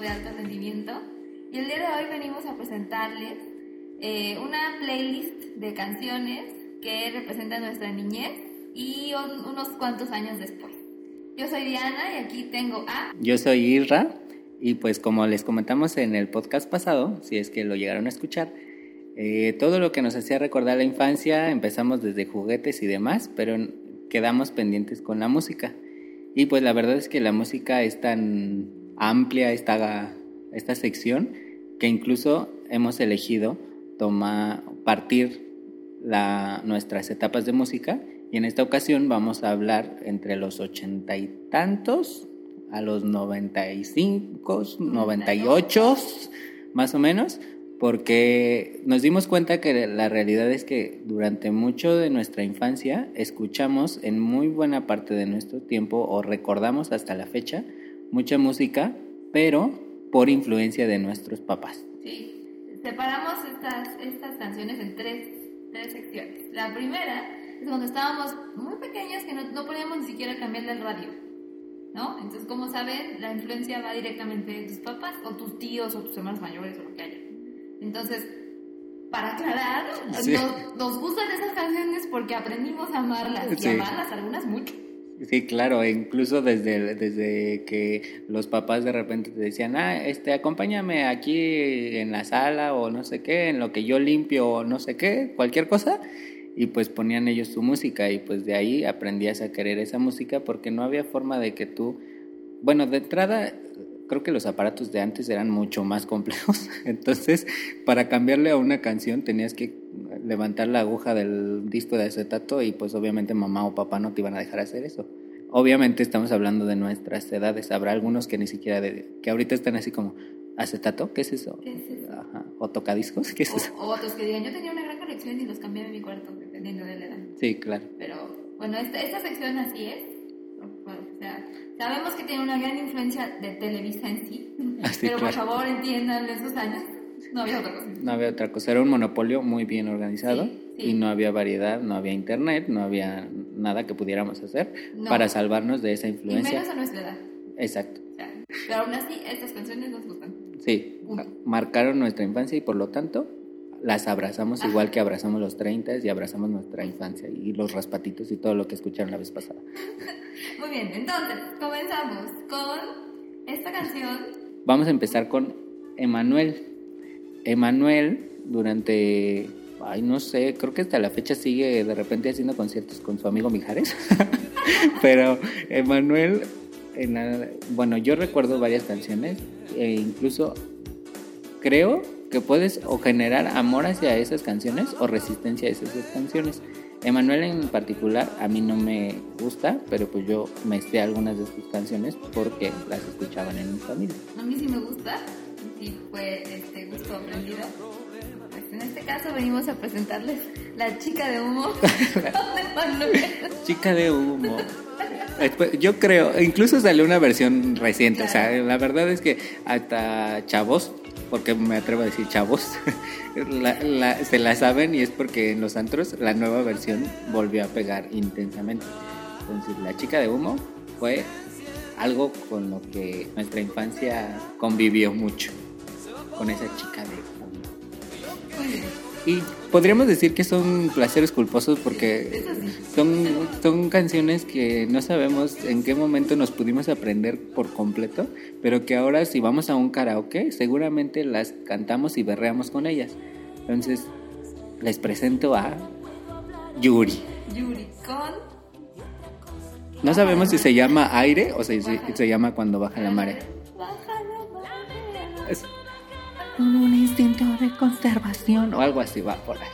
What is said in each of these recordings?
de alto rendimiento. Y el día de hoy venimos a presentarles eh, una playlist de canciones que representan nuestra niñez y unos cuantos años después. Yo soy Diana y aquí tengo a... Yo soy Irra y pues como les comentamos en el podcast pasado, si es que lo llegaron a escuchar, eh, todo lo que nos hacía recordar la infancia, empezamos desde juguetes y demás, pero quedamos pendientes con la música. Y pues la verdad es que la música es tan amplia esta, esta sección que incluso hemos elegido tomar, partir la, nuestras etapas de música. Y en esta ocasión vamos a hablar entre los ochenta y tantos a los noventa y cinco, noventa y ocho, más o menos, porque nos dimos cuenta que la realidad es que durante mucho de nuestra infancia escuchamos en muy buena parte de nuestro tiempo o recordamos hasta la fecha mucha música, pero por influencia de nuestros papás. Sí, separamos estas, estas canciones en tres, tres secciones. La primera es cuando estábamos muy pequeños que no, no podíamos ni siquiera cambiarle el radio. ¿No? Entonces, como saben, la influencia va directamente de tus papás o tus tíos o tus hermanos mayores o lo que haya. Entonces, para aclarar, nos, gustan esas canciones porque aprendimos a amarlas y amarlas algunas mucho. Sí, claro, e incluso desde, desde que los papás de repente te decían, ah, este, acompáñame aquí en la sala o no sé qué, en lo que yo limpio o no sé qué, cualquier cosa, y pues ponían ellos su música y pues de ahí aprendías a querer esa música porque no había forma de que tú, bueno, de entrada creo que los aparatos de antes eran mucho más complejos. Entonces, para cambiarle a una canción tenías que levantar la aguja del disco de acetato y pues obviamente mamá o papá no te iban a dejar hacer eso. Obviamente estamos hablando de nuestras edades. Habrá algunos que ni siquiera, de, que ahorita están así como, ¿acetato? ¿Qué es eso? ¿Qué es eso? Ajá. ¿O tocadiscos? ¿Qué es eso? O otros que digan, yo tenía una gran colección y los cambié en mi cuarto, dependiendo de la edad. Sí, claro. Pero bueno, esta, esta sección así es. O sea, Sabemos que tiene una gran influencia de Televisa en sí, ah, pero por favor entiendan esos años. No había otra cosa. No había otra cosa. Era un monopolio muy bien organizado y no había variedad, no había internet, no había nada que pudiéramos hacer para salvarnos de esa influencia. Y menos a nuestra edad. Exacto. pero aún así, estas canciones nos gustan. Sí, marcaron nuestra infancia y por lo tanto las abrazamos igual que abrazamos los 30 y abrazamos nuestra infancia y los raspatitos y todo lo que escucharon la vez pasada. Muy bien, entonces comenzamos con esta canción. Vamos a empezar con Emanuel. Emanuel durante, ay no sé, creo que hasta la fecha sigue de repente haciendo conciertos con su amigo Mijares. Pero Emanuel, bueno, yo recuerdo varias canciones e incluso creo que puedes o generar amor hacia esas canciones o resistencia a esas canciones. Emanuel en particular a mí no me gusta, pero pues yo me sé algunas de sus canciones porque las escuchaban en mi familia. A mí sí me gusta, sí fue este gusto aprendido. Pues en este caso venimos a presentarles La Chica de Humo Chica de Humo. Yo creo, incluso salió una versión reciente, o sea, la verdad es que hasta chavos porque me atrevo a decir chavos, se la saben y es porque en los antros la nueva versión volvió a pegar intensamente. Entonces, La chica de humo fue algo con lo que nuestra infancia convivió mucho, con esa chica de humo. Y podríamos decir que son placeres culposos porque son, son canciones que no sabemos en qué momento nos pudimos aprender por completo, pero que ahora si vamos a un karaoke seguramente las cantamos y berreamos con ellas. Entonces les presento a Yuri. Yuri con... No sabemos si se llama aire o si se, llama cuando baja la marea. Un instinto de conservación o algo así va por ahí.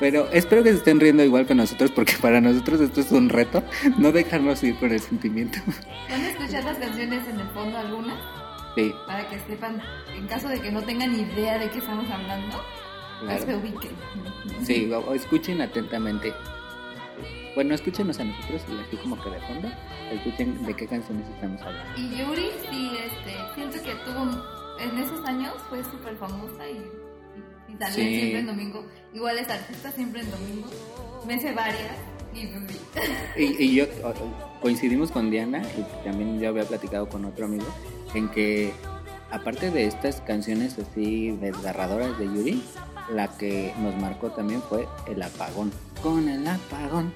Pero espero que se estén riendo igual que nosotros porque para nosotros esto es un reto, no dejarnos ir con el sentimiento. ¿Van a escuchar las canciones en el fondo alguna? Sí. Para que sepan, en caso de que no tengan idea de qué estamos hablando, pues se ubiquen. Sí, escuchen atentamente. Bueno, escúchenos a nosotros y así como que de fondo, escuchen de qué canciones estamos hablando. Y Yuri, sí, este, siento que tuvo en esos años fue súper famosa y, y, salía siempre en domingo. Igual es artista siempre en domingo. Me sé varias. Y, pues, y, yo coincidimos con Diana y también yo había platicado con otro amigo en que aparte de estas canciones así desgarradoras de Yuri, la que nos marcó también fue El Apagón. Con el apagón,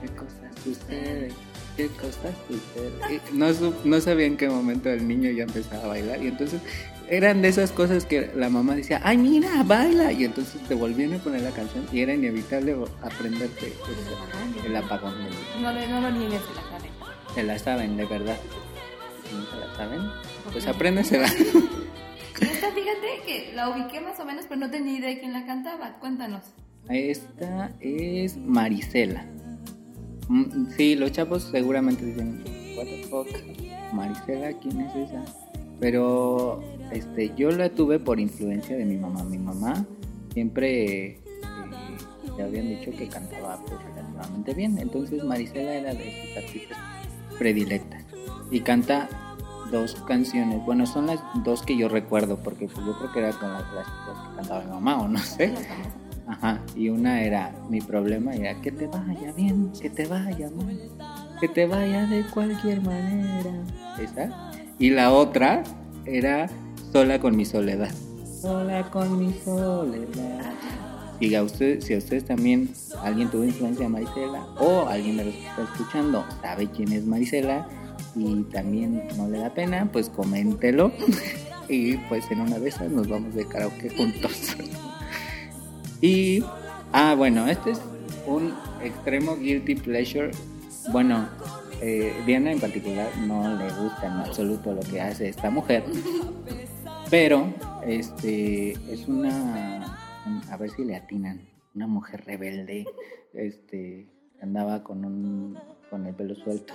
¿qué cosas suceden? ¿Qué cosas suceden? Y No, no sabía en qué momento el niño ya empezaba a bailar y entonces eran de esas cosas que la mamá decía, ay mira, baila y entonces te volvían a poner la canción y era inevitable aprenderte ese- el apagón. No, no lo niegues, se la sabe. Se la saben, de verdad. Se la saben, pues apréndesela. Esta, fíjate que la ubiqué más o menos, pero no tenía idea de quién la cantaba. Cuéntanos. Esta es Marisela. Mm, Sí, los chavos seguramente dicen, what the fuck, Marisela, ¿quién es esa? Pero este, yo la tuve por influencia de mi mamá. Mi mamá siempre eh, le habían dicho que cantaba pues, relativamente bien. Entonces Marisela era de sus artistas predilectas. Y canta dos canciones. Bueno, son las dos que yo recuerdo, porque pues, yo creo que era con las, las que cantaba mi mamá, o no sé. Ajá, y una era mi problema, era que te vaya bien, que te vaya mal, que te vaya de cualquier manera. Esa. Y la otra era sola con mi soledad. Sola con mi soledad. Y a usted, si a ustedes también alguien tuvo influencia de Marisela o alguien de los que está escuchando sabe quién es Marisela y también no le da pena, pues coméntelo. y pues en una de esas nos vamos de karaoke juntos. Y, ah, bueno, este es un extremo guilty pleasure. Bueno, eh, Diana en particular no le gusta en absoluto lo que hace esta mujer, pero este es una, a ver si le atinan, una mujer rebelde, este andaba con un con el pelo suelto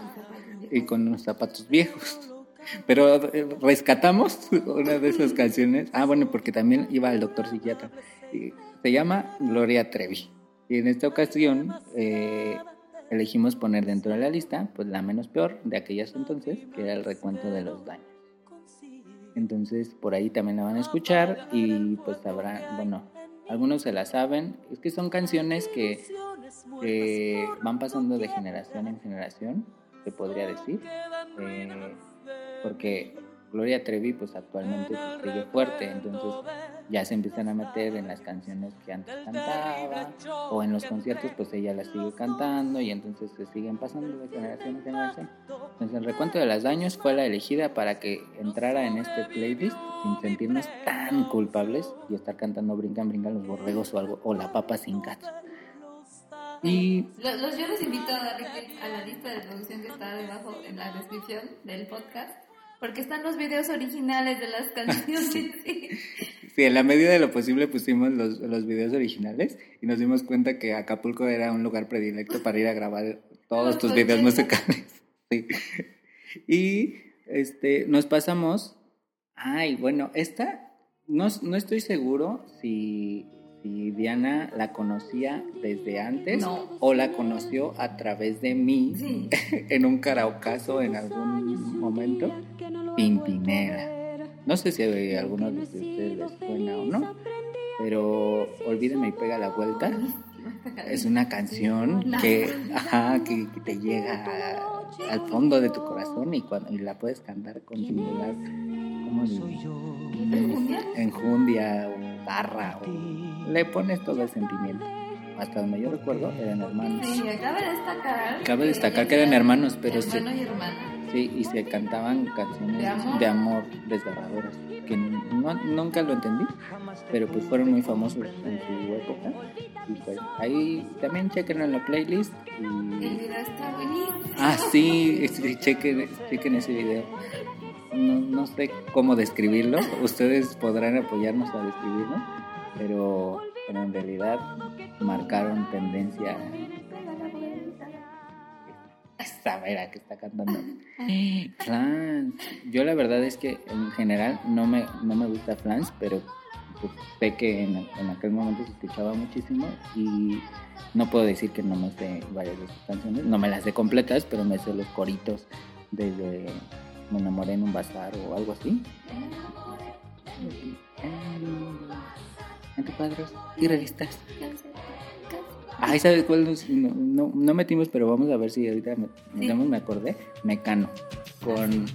y con unos zapatos viejos. Pero eh, rescatamos una de esas canciones. Ah, bueno, porque también iba al doctor psiquiatra. Y se llama Gloria Trevi. Y en esta ocasión eh, elegimos poner dentro de la lista, pues la menos peor de aquellas entonces, que era el recuento de los daños. Entonces por ahí también la van a escuchar y pues habrá, bueno, algunos se la saben. Es que son canciones que, van pasando de generación en generación, se podría decir. Eh, porque Gloria Trevi pues actualmente sigue fuerte, entonces ya se empiezan a meter en las canciones que antes cantaba o en los conciertos pues ella las sigue cantando y entonces se siguen pasando de generación en generación. Entonces el recuento de los daños fue la elegida para que entrara en este playlist sin sentirnos tan culpables y estar cantando brincan brincan los borregos o algo o la papa sin gato. Y Los, los- yo los invito a darle clic a la lista de producción que está debajo en la descripción del podcast, porque están los videos originales de las canciones. Sí. Sí, en la medida de lo posible pusimos los, los videos originales y nos dimos cuenta que Acapulco era un lugar predilecto para ir a grabar todos tus videos 80. musicales. Sí. Y este, nos pasamos. Ay, bueno, esta no, no estoy seguro si, si Diana la conocía desde antes No. o la conoció a través de mí Sí. en un karaokazo en algún momento. Pimpinela. No sé si a algunos de ustedes les suena o no, pero Olvídame y pega la vuelta. Es una canción que, ajá, que, que te llega a- al fondo de tu corazón y, cuando, y la puedes cantar con singular ¿cómo ¿Enjundia? o garra o le pones todo el sentimiento. Hasta donde yo recuerdo eran hermanos. Sí, cabe destacar. Cabe destacar que eran hermanos, pero hermano sí. y hermana. Sí, y se cantaban canciones De amor. de amor desgarradoras, que no- nunca lo entendí, pero pues fueron muy famosos en su época. Y pues ahí también chequen en la playlist. El video está buenísimo. Ah, sí, sí, chequen, chequen ese video. No, no sé cómo describirlo, ustedes podrán apoyarnos a describirlo, pero, pero en realidad marcaron tendencia. Esa mera que está cantando. Flans. Yo la verdad es que en general no me, no me gusta Flans, pero pues, sé que en, en aquel momento se escuchaba muchísimo y no puedo decir que no me sé varias de sus canciones. No me las sé completas, pero me sé los coritos desde Me enamoré en un bazar o algo así. Entre cuadros y revistas. Ay, ¿sabes cuál? nos- No, no, no metimos, pero vamos a ver si ahorita me, Sí. digamos, me acordé. Mecano. Con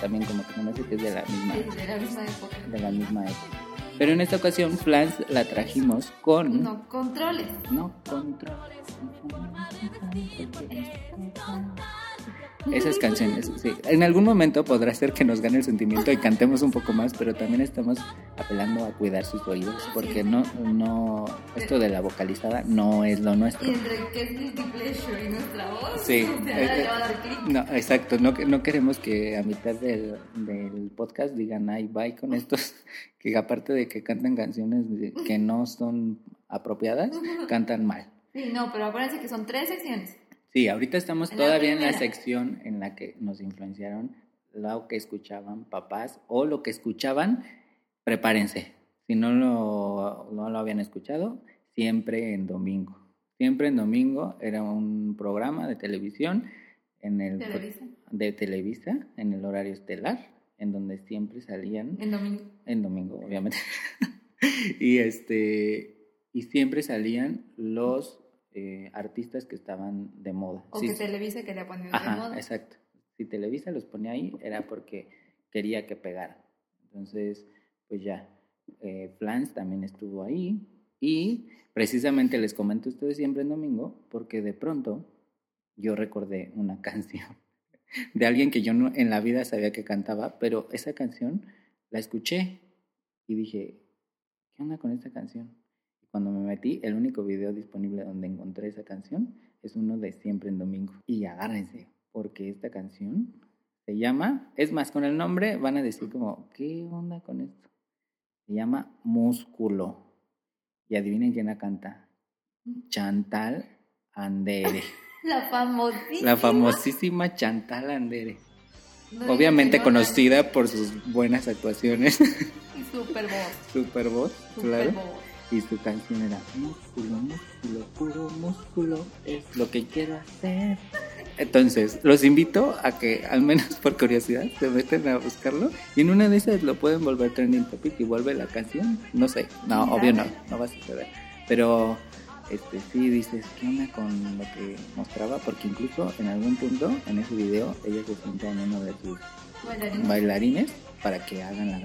también como que no sé que es de la misma, Sí, de la misma época. de la misma época. Pero en esta ocasión Flans la trajimos con No, controles. no control. Esas canciones, sí. En algún momento podrá ser que nos gane el sentimiento y cantemos un poco más, pero también estamos apelando a cuidar sus oídos, porque no, no, esto de la vocalizada no es lo nuestro. Y entre que es guilty pleasure y nuestra voz, Sí, eh. No, exacto, no, no queremos que a mitad del, del podcast digan, ay, bye con estos, que aparte de que cantan canciones que no son apropiadas, cantan mal. Sí, no, pero acuérdense que son tres secciones. Sí, ahorita estamos En la todavía en la sección en la que nos influenciaron lo que escuchaban papás o lo que escuchaban, prepárense. Si no lo, no lo habían escuchado, siempre en domingo. Siempre en domingo era un programa de televisión en el Televisa. de Televisa en el horario estelar, en donde siempre salían El domingo. en domingo, obviamente. y este y siempre salían los eh, artistas que estaban de moda. O Sí, que Televisa quería poner de moda. exacto. Si Televisa los ponía ahí era porque quería que pegaran. Entonces, pues ya, eh, Flans también estuvo ahí y precisamente les comento a ustedes siempre en domingo porque de pronto yo recordé una canción de alguien que yo no, en la vida sabía que cantaba, pero esa canción la escuché y dije, ¿qué onda con esta canción? Cuando me metí, el único video disponible donde encontré esa canción es uno de Siempre en Domingo. Y agárrense, porque esta canción se llama, es más, con el nombre van a decir como, ¿qué onda con esto? Se llama Músculo. Y adivinen quién la canta. Chantal Andere. La famosísima. La famosísima Chantal Andere. No Obviamente no, conocida por sus buenas actuaciones, Y super voz. super voz, Super claro. voz. Y su canción era Músculo, músculo, puro músculo, es lo que quiero hacer. Entonces, los invito a que, al menos por curiosidad, se meten a buscarlo y en una de esas lo pueden volver trending topic y vuelve la canción. No sé, no, ¿Quién obvio no, no va a suceder. Pero, este, sí dices, ¿qué onda con lo que mostraba? Porque incluso en algún punto, en ese video, ella se sienta en uno de sus bailarines para que hagan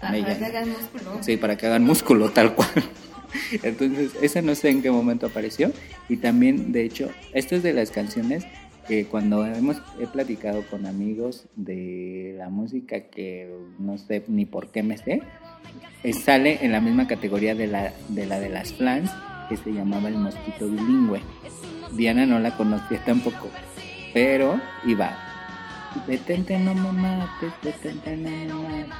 Ajá, ella. que hagan músculo. Sí, para que hagan músculo tal cual. Entonces, esa no sé en qué momento apareció. Y también, de hecho, esta es de las canciones que cuando hemos he platicado con amigos de la música que no sé ni por qué me sé, eh, sale en la misma categoría de la de, la de las flans que se llamaba el mosquito bilingüe. Diana no la conocía tampoco, pero iba. Detente, no me mates, detente, no me mates.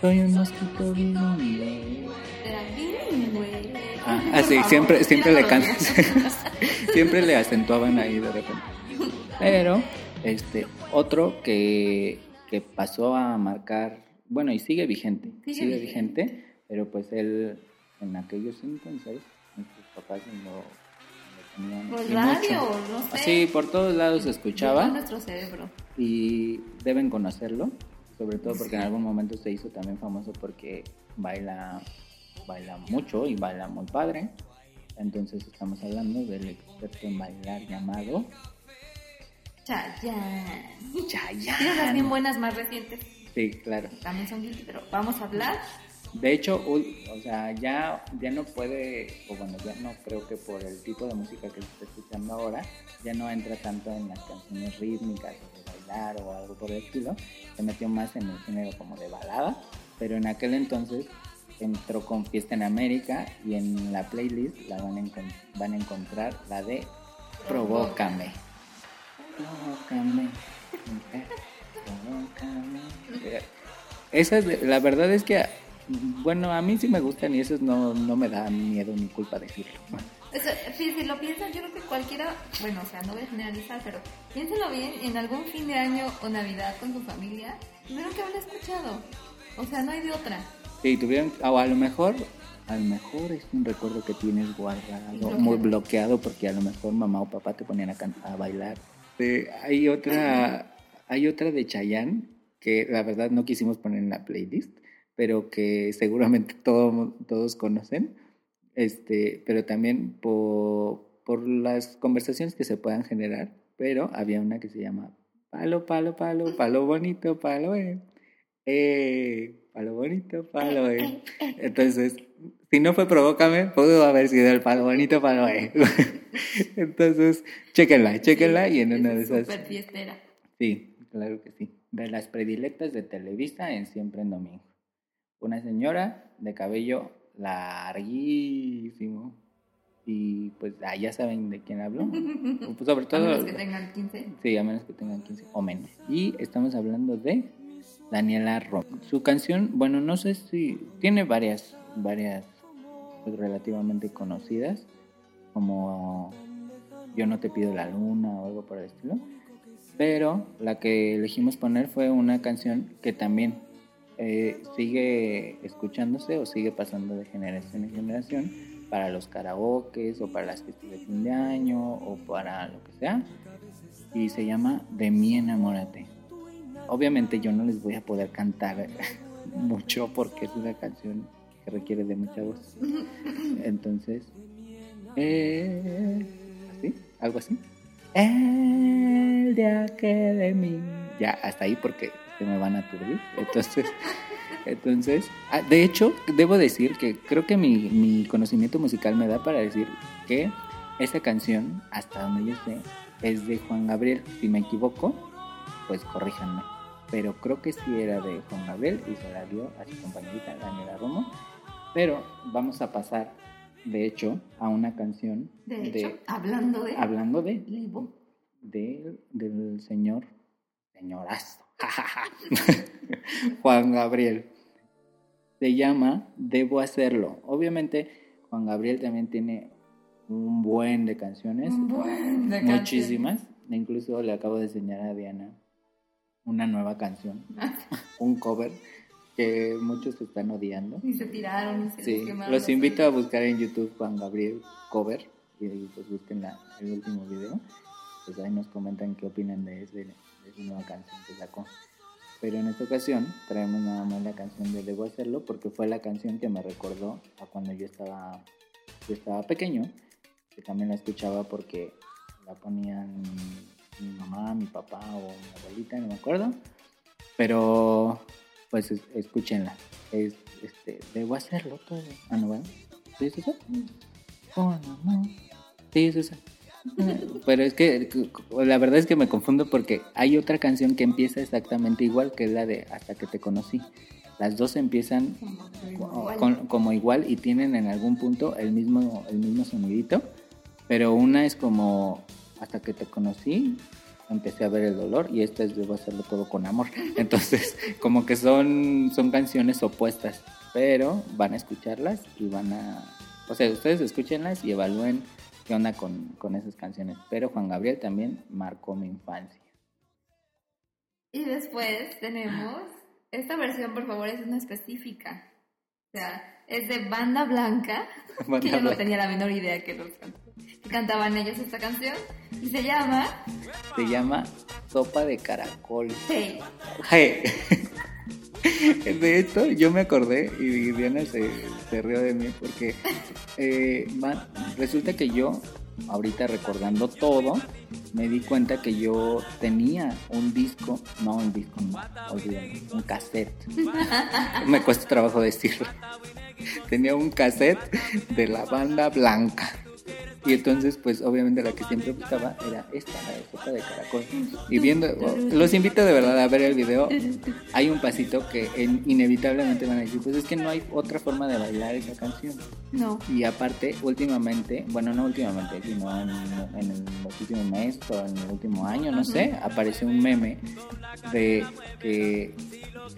Soy un mosquito bilingüe. Era bilingüe. Ah, así, Por siempre, siempre le cantan, siempre le acentuaban ahí de repente. Pero, este, otro que, que pasó a marcar, bueno, y sigue vigente, Sigue sigue, vigente. vigente, pero pues él, en aquellos entonces, nuestros papás tenían Por radio, no sé. Así, por todos lados se Llegó a escuchaba nuestro cerebro. Y deben conocerlo, sobre todo porque en algún momento se hizo también famoso porque baila, baila mucho y baila muy padre. Entonces estamos hablando del experto en bailar llamado Chayanne. Tienes las bien Chayanne. buenas más recientes. Sí, claro. También son guilty, pero vamos a hablar. De hecho, o sea, ya, ya no puede, o bueno, ya no creo que por el tipo de música que se está escuchando ahora, ya no entra tanto en las canciones rítmicas o algo por el estilo, se metió más en el género como de balada, pero en aquel entonces entró con Fiesta en América y en la playlist la van a, encon- van a encontrar la de Provócame. Provócame. Provócame. Esas, la verdad es que, bueno, a mí sí me gustan y esos no, no me da miedo ni culpa decirlo. Sí, si lo piensan, yo cualquiera, bueno, o sea, no voy a generalizar, pero piénselo bien, en algún fin de año o Navidad con tu familia, primero que habrá escuchado. O sea, no hay de otra. Sí, tuvieron, o a lo mejor, a lo mejor es un recuerdo que tienes guardado, Bloqueado. muy bloqueado, porque a lo mejor mamá o papá te ponían a, can- a bailar. Eh, hay otra, hay otra de Chayanne que la verdad no quisimos poner en la playlist, pero que seguramente todo- todos conocen, este, pero también por, por las conversaciones que se puedan generar, pero había una que se llama Palo, palo, palo, palo bonito, palo, eh. Eh, palo bonito, palo, eh. Entonces, si no fue Provócame, pudo haber sido el palo bonito, palo, eh. Entonces, chéquenla, chéquenla y en una de esas. Super fiestera. Sí, claro que sí. De las predilectas de Televisa en Siempre en Domingo. Una señora de cabello larguísimo. Y pues ah, ya saben de quién hablo. Pues, sobre todo. A menos que tengan 15. Sí, a menos que tengan 15 o menos. Y estamos hablando de Daniela Rom. Su canción, bueno, no sé si tiene varias, varias pues, relativamente conocidas, como Yo no te pido la luna o algo por el estilo. Pero la que elegimos poner fue una canción que también eh, sigue escuchándose o sigue pasando de generación en generación para los karaokes o para las fiestas de fin de año o para lo que sea. Y se llama De mí enamórate. Obviamente yo no les voy a poder cantar mucho porque es una canción que requiere de mucha voz. Entonces, eh, ¿así? ¿Algo así? El día que de mí. Ya, hasta ahí porque se me van a aturdir. Entonces, entonces, ah, de hecho, debo decir que creo que mi, mi conocimiento musical me da para decir que esa canción, hasta donde yo sé, es de Juan Gabriel. Si me equivoco, pues corríjanme. Pero creo que sí era de Juan Gabriel y se la dio a su compañerita Daniela Romo. Pero vamos a pasar, de hecho, a una canción De hecho, hablando de. hablando de, Libo. de- del señor, señorazo, Juan Gabriel. Se llama Debo hacerlo. Obviamente, Juan Gabriel también tiene un buen de canciones, Un buen de canciones. muchísimas. Incluso le acabo de enseñar a Diana una nueva canción, un cover que muchos están odiando. Y se tiraron y se Sí, quemaron los invito a buscar en YouTube Juan Gabriel cover y pues busquen la- el último video. Pues ahí nos comentan qué opinan de, ese, de esa nueva canción que sacó. Pero en esta ocasión traemos nada más la canción de Debo hacerlo porque fue la canción que me recordó a cuando yo estaba, yo estaba pequeño, que también la escuchaba porque la ponían mi mamá, mi papá o mi abuelita, no me acuerdo. Pero pues es- escúchenla. Es, este, debo hacerlo todo. Ah, no, bueno. ¿Sí es eso? Con amor. Sí, es esa. Pero es que la verdad es que me confundo porque hay otra canción que empieza exactamente igual que es la de Hasta que te conocí. Las dos empiezan co- Igual. con- como igual y tienen en algún punto el mismo, el mismo sonidito, pero una es como hasta que te conocí, empecé a ver el dolor y esta es debo hacerlo todo con amor. Entonces, como que son, son canciones opuestas, pero van a escucharlas y van a... O sea, ustedes escúchenlas y evalúen qué onda con, con esas canciones. Pero Juan Gabriel también marcó mi infancia. Y después tenemos. Esta versión, por favor, es una específica. O sea, es de Banda Blanca. Banda que yo no tenía la menor idea que, los que cantaban ellos esta canción. Y se llama Se llama Sopa de Caracol. Hey. De esto yo me acordé y Diana se, se rió de mí porque eh, ma- resulta que yo, ahorita recordando todo, me di cuenta que yo tenía un disco, no un disco, no, un cassette. Me cuesta trabajo decirlo. Tenía un cassette de la banda blanca. Y entonces, pues obviamente la que siempre buscaba era esta, la de sopa de caracol. Y viendo, los invito de verdad a ver el video. Hay un pasito que en- inevitablemente van a decir, pues es que no hay otra forma de bailar esa canción. No. Y aparte, últimamente, bueno, no últimamente, sino en, en el- los últimos meses o en el último año, no sé, apareció un meme de que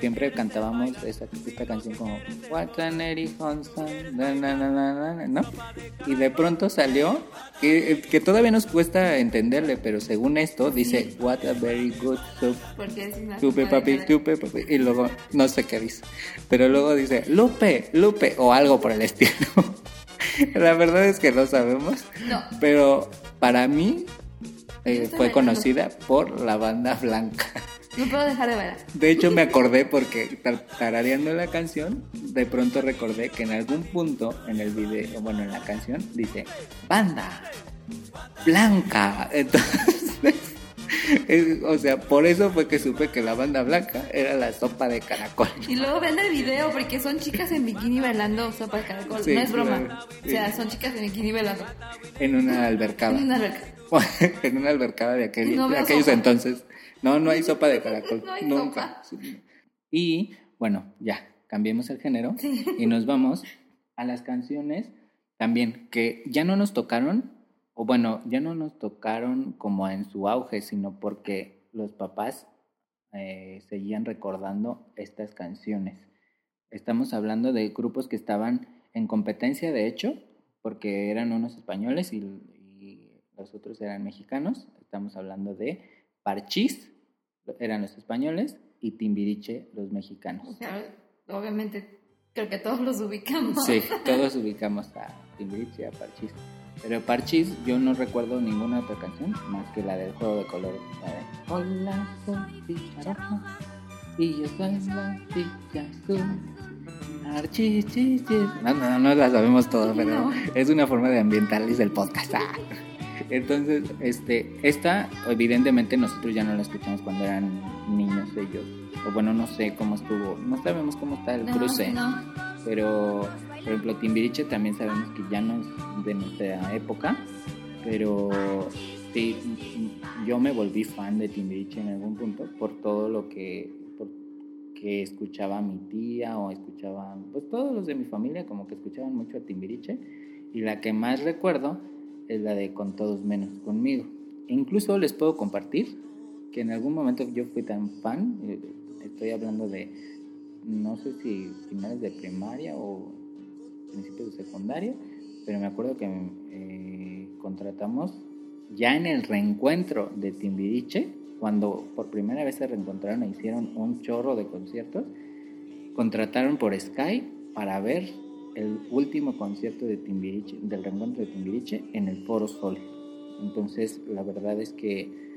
siempre cantábamos esta, esta canción como What an Eddie Johnson, na", ¿no? Y de pronto salió que, que todavía nos cuesta entenderle, pero según esto dice What a very good soup. De papi, tupe papi. Y luego, no sé qué dice. Pero luego dice, Lupe, Lupe, o algo por el estilo. La verdad es que no sabemos. No. Pero para mí eh, fue conocida por la banda blanca. No puedo dejar de bailar. De hecho, me acordé porque tar- tarareando la canción, de pronto recordé que en algún punto en el video, bueno, en la canción, dice banda blanca. Entonces, Es- o sea, por eso fue que supe que la banda blanca era la sopa de caracol. Y luego ven el video porque son chicas en bikini bailando sopa de caracol. Sí, no es broma. claro, O sea, son chicas en bikini bailando. En una albercada. En una alberca. en una albercada de, aquel- No de veo aquellos sopa. entonces. No, no hay sopa de caracol. No hay Nunca. Y bueno, ya, cambiemos el género y nos vamos a las canciones también que ya no nos tocaron, o bueno, ya no nos tocaron como en su auge, sino porque los papás eh, seguían recordando estas canciones. Estamos hablando de grupos que estaban en competencia, de hecho, porque eran unos españoles y, y los otros eran mexicanos. Estamos hablando de Parchís, eran los españoles, y Timbiriche, los O mexicanos. sea, obviamente creo que todos los ubicamos. Sí, todos ubicamos a Timbiriche y a Parchís. Pero Parchís, yo no recuerdo ninguna otra canción más que la del juego de colores. La de Hola, soy ficha roja y yo soy la ficha azul. Parchís, chis, chis. No, no, no la sabemos todo, pero No. es una forma de ambientales el podcast. Ah. Entonces, este, esta, evidentemente nosotros ya no la escuchamos cuando eran niños ellos. O bueno, no sé cómo estuvo, no sabemos cómo está el No, cruce. no. Pero, por ejemplo, Timbiriche también sabemos que ya no es de nuestra época. Pero sí, yo me volví fan de Timbiriche en algún punto por todo lo que, que escuchaba mi tía o escuchaban, pues todos los de mi familia como que escuchaban mucho a Timbiriche. Y la que más recuerdo es la de Con todos menos conmigo. Incluso les puedo compartir que en algún momento yo fui tan fan, eh, estoy hablando de no sé si finales de primaria o principios de secundaria, pero me acuerdo que eh, contratamos ya en el reencuentro de Timbiriche, cuando por primera vez se reencontraron e hicieron un chorro de conciertos, contrataron por Sky para ver el último concierto de Timbiriche, del reencuentro de Timbiriche en el Foro Sol. Entonces, la verdad es que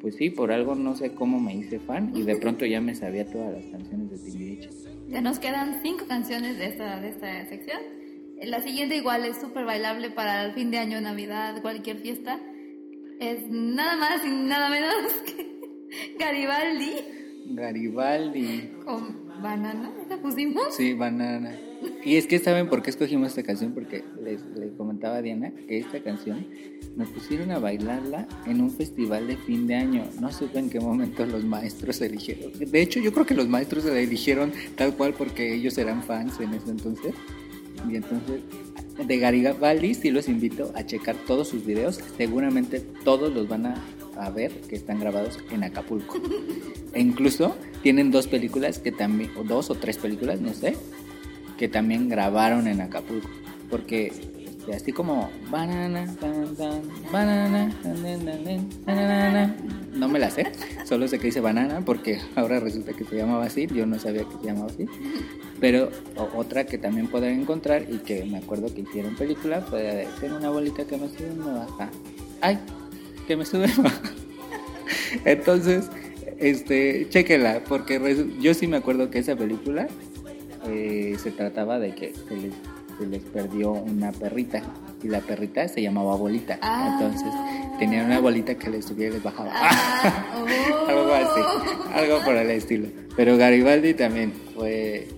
pues sí, por algo no sé cómo me hice fan y de pronto ya me sabía todas las canciones de Timbiriche. Ya nos quedan cinco canciones de esta, de esta sección. La siguiente igual es súper bailable para el fin de año, Navidad, cualquier fiesta. Es nada más y nada menos que Garibaldi Garibaldi. con Banana. ¿La pusimos? Sí, banana. Y es que saben por qué escogimos esta canción, porque les, les comentaba a Diana que esta canción nos pusieron a bailarla en un festival de fin de año. No supe en qué momento los maestros eligieron. De hecho, yo creo que los maestros la eligieron tal cual porque ellos eran fans en ese entonces. Y entonces, de Garibaldi sí los invito a checar todos sus videos. Seguramente todos los van a, a ver que están grabados en Acapulco. E incluso tienen dos películas que también, o dos o tres películas, no sé, que también grabaron en Acapulco. Porque este, así como banana, banana, tan, banana, no me la sé, solo sé que dice banana porque ahora resulta que se llamaba así, yo no sabía que se llamaba así. Pero otra que también podrán encontrar y que me acuerdo que hicieron película fue de una bolita que me sube y me baja. Ay, que me sube y. Entonces, este, chéquela, porque yo sí me acuerdo que esa película eh, se trataba de que se les, se les perdió una perrita y la perrita se llamaba Bolita. Ah. Entonces, tenían una bolita que les subía y les bajaba. Ah, oh. algo así, algo por el estilo. Pero Garibaldi también fue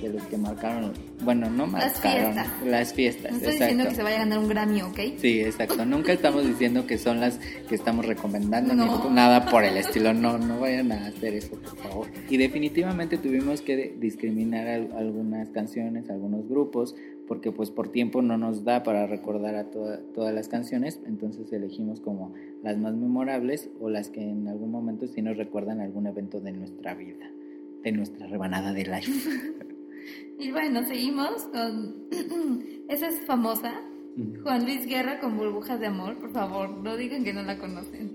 de los que marcaron, bueno, no Las marcaron fiestas. las fiestas. No estoy exacto. diciendo que se vaya a ganar un Grammy, ¿ok? Sí, exacto. Nunca estamos diciendo que son las que estamos recomendando, No. ni nada por el estilo. No, no vayan a hacer eso, por favor. Y definitivamente tuvimos que discriminar al- algunas canciones, algunos grupos, porque pues por tiempo no nos da para recordar a toda- todas las canciones. Entonces elegimos como las más memorables o las que en algún momento sí nos recuerdan algún evento de nuestra vida, de nuestra rebanada de life. Y bueno, seguimos con... Esa es famosa. Juan Luis Guerra con burbujas de amor. Por favor, no digan que no la conocen.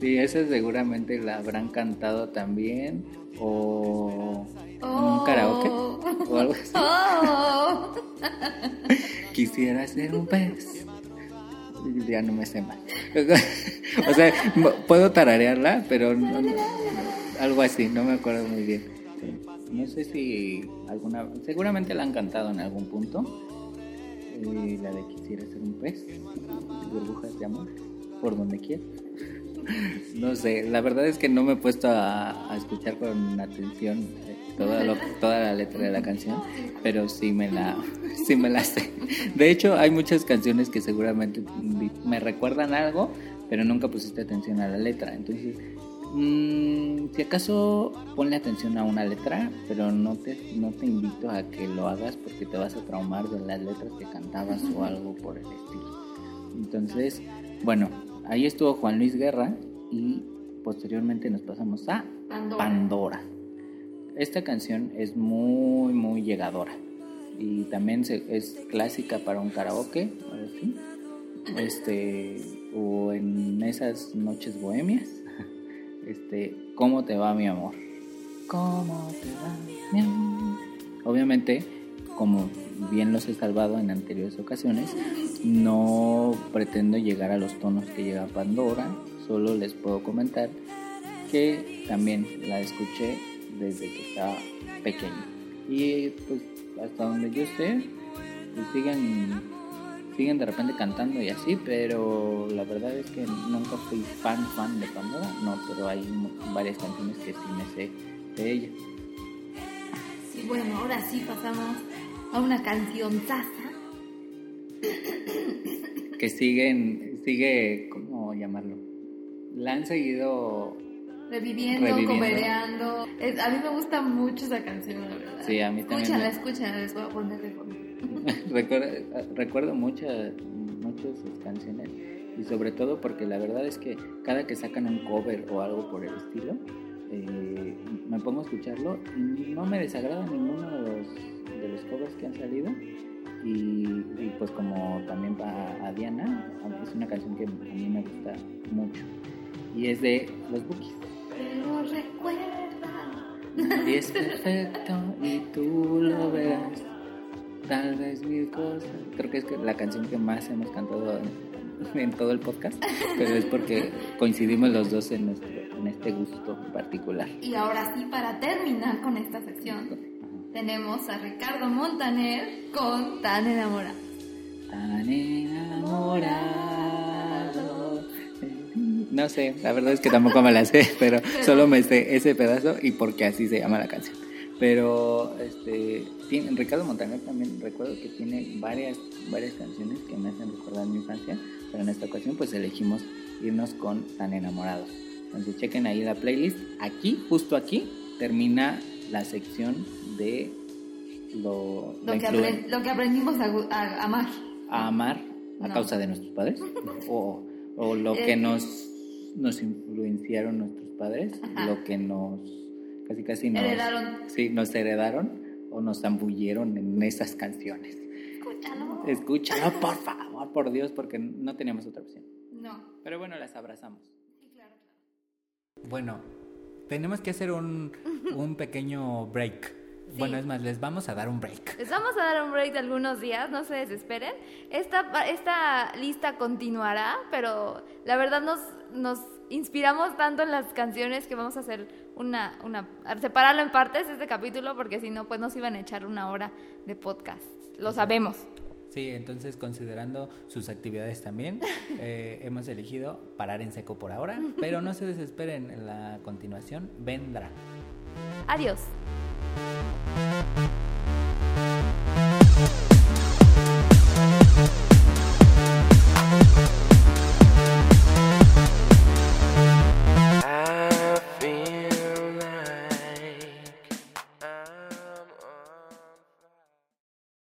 Sí, esa seguramente la habrán cantado también o en un karaoke o algo así. Oh. Quisiera ser un pez. Ya no me sé más. o sea, puedo tararearla, pero no- algo así, no me acuerdo muy bien. Sí. No sé si alguna, seguramente la han cantado en algún punto. Eh, la de Quisiera ser un pez, burbujas de amor, por donde quiera. no sé, la verdad es que no me he puesto a, escuchar con atención eh, toda, toda la letra de la canción, pero sí me la, sí me la sé. De hecho, hay muchas canciones que seguramente me recuerdan algo, pero nunca pusiste atención a la letra. Entonces, Mm, si acaso ponle atención a una letra, pero no te, no te invito a que lo hagas porque te vas a traumar de las letras que cantabas o algo por el estilo. Entonces, bueno, ahí estuvo Juan Luis Guerra y posteriormente nos pasamos a Pandora. Esta canción es muy, muy llegadora y también es clásica para un karaoke, este, o en esas noches bohemias este, ¿cómo te va mi amor? ¿Cómo te va mi amor? Obviamente, como bien los he salvado en anteriores ocasiones, no pretendo llegar a los tonos que llega Pandora, solo les puedo comentar que también la escuché desde que estaba pequeño. Y pues hasta donde yo sé, pues siguen siguen de repente cantando y así, pero la verdad es que nunca fui fan fan de Pandora, no, pero hay varias canciones que sí me sé de ella. Sí, bueno, ahora sí pasamos a una canción taza. que siguen, sigue, ¿cómo llamarlo? La han seguido reviviendo, reviviendo. a mí me gusta mucho esa canción, la verdad. Sí, a mí también. Escúchala, escúchala, les voy a poner de fondo. recuerdo, recuerdo muchas, muchas canciones y sobre todo porque la verdad es que cada que sacan un cover o algo por el estilo, eh, me pongo a escucharlo y no me desagrada ninguno de los, de los covers que han salido. Y, pues como también para Diana, es una canción que a mí me gusta mucho. Y es de los Bookies. Pero recuerda. Y es perfecto y tú lo verás tal vez mil cosas. Creo que es la canción que más hemos cantado en, todo el podcast, pero es porque coincidimos los dos en, en este gusto particular. Y ahora sí, para terminar con esta sección, tenemos a Ricardo Montaner con Tan enamorado. Tan enamorado. No sé, la verdad es que tampoco me la sé, pero solo me sé ese pedazo y porque así se llama la canción. Pero este, tiene, Ricardo Montaner también recuerdo que tiene varias, varias canciones que me hacen recordar mi infancia, pero en esta ocasión pues elegimos irnos con Tan Enamorados. Entonces chequen ahí la playlist. Aquí, justo aquí, termina la sección de lo, lo, que, lo que, aprendimos a, amar. A amar a causa de nuestros padres. o, o, lo que eh, nos, nos influenciaron nuestros padres, lo que nos casi casi nos heredaron. Sí, nos heredaron o nos zambulleron en esas canciones. Escúchalo. Escúchalo, por favor, por Dios, porque no teníamos otra opción. No. Pero bueno, las abrazamos. Sí, claro, claro. Bueno, tenemos que hacer un, un pequeño break. Bueno, es más, les vamos a dar un break. Les vamos a dar un break de algunos días, no se desesperen. Esta, esta lista continuará, pero la verdad nos, nos inspiramos tanto en las canciones que vamos a hacer una, una, separarlo en partes este capítulo porque si no, pues nos iban a echar una hora de podcast. Lo sabemos. Sí, entonces considerando sus actividades también, eh, hemos elegido parar en seco por ahora, pero no se desesperen, en la continuación vendrá. Adiós.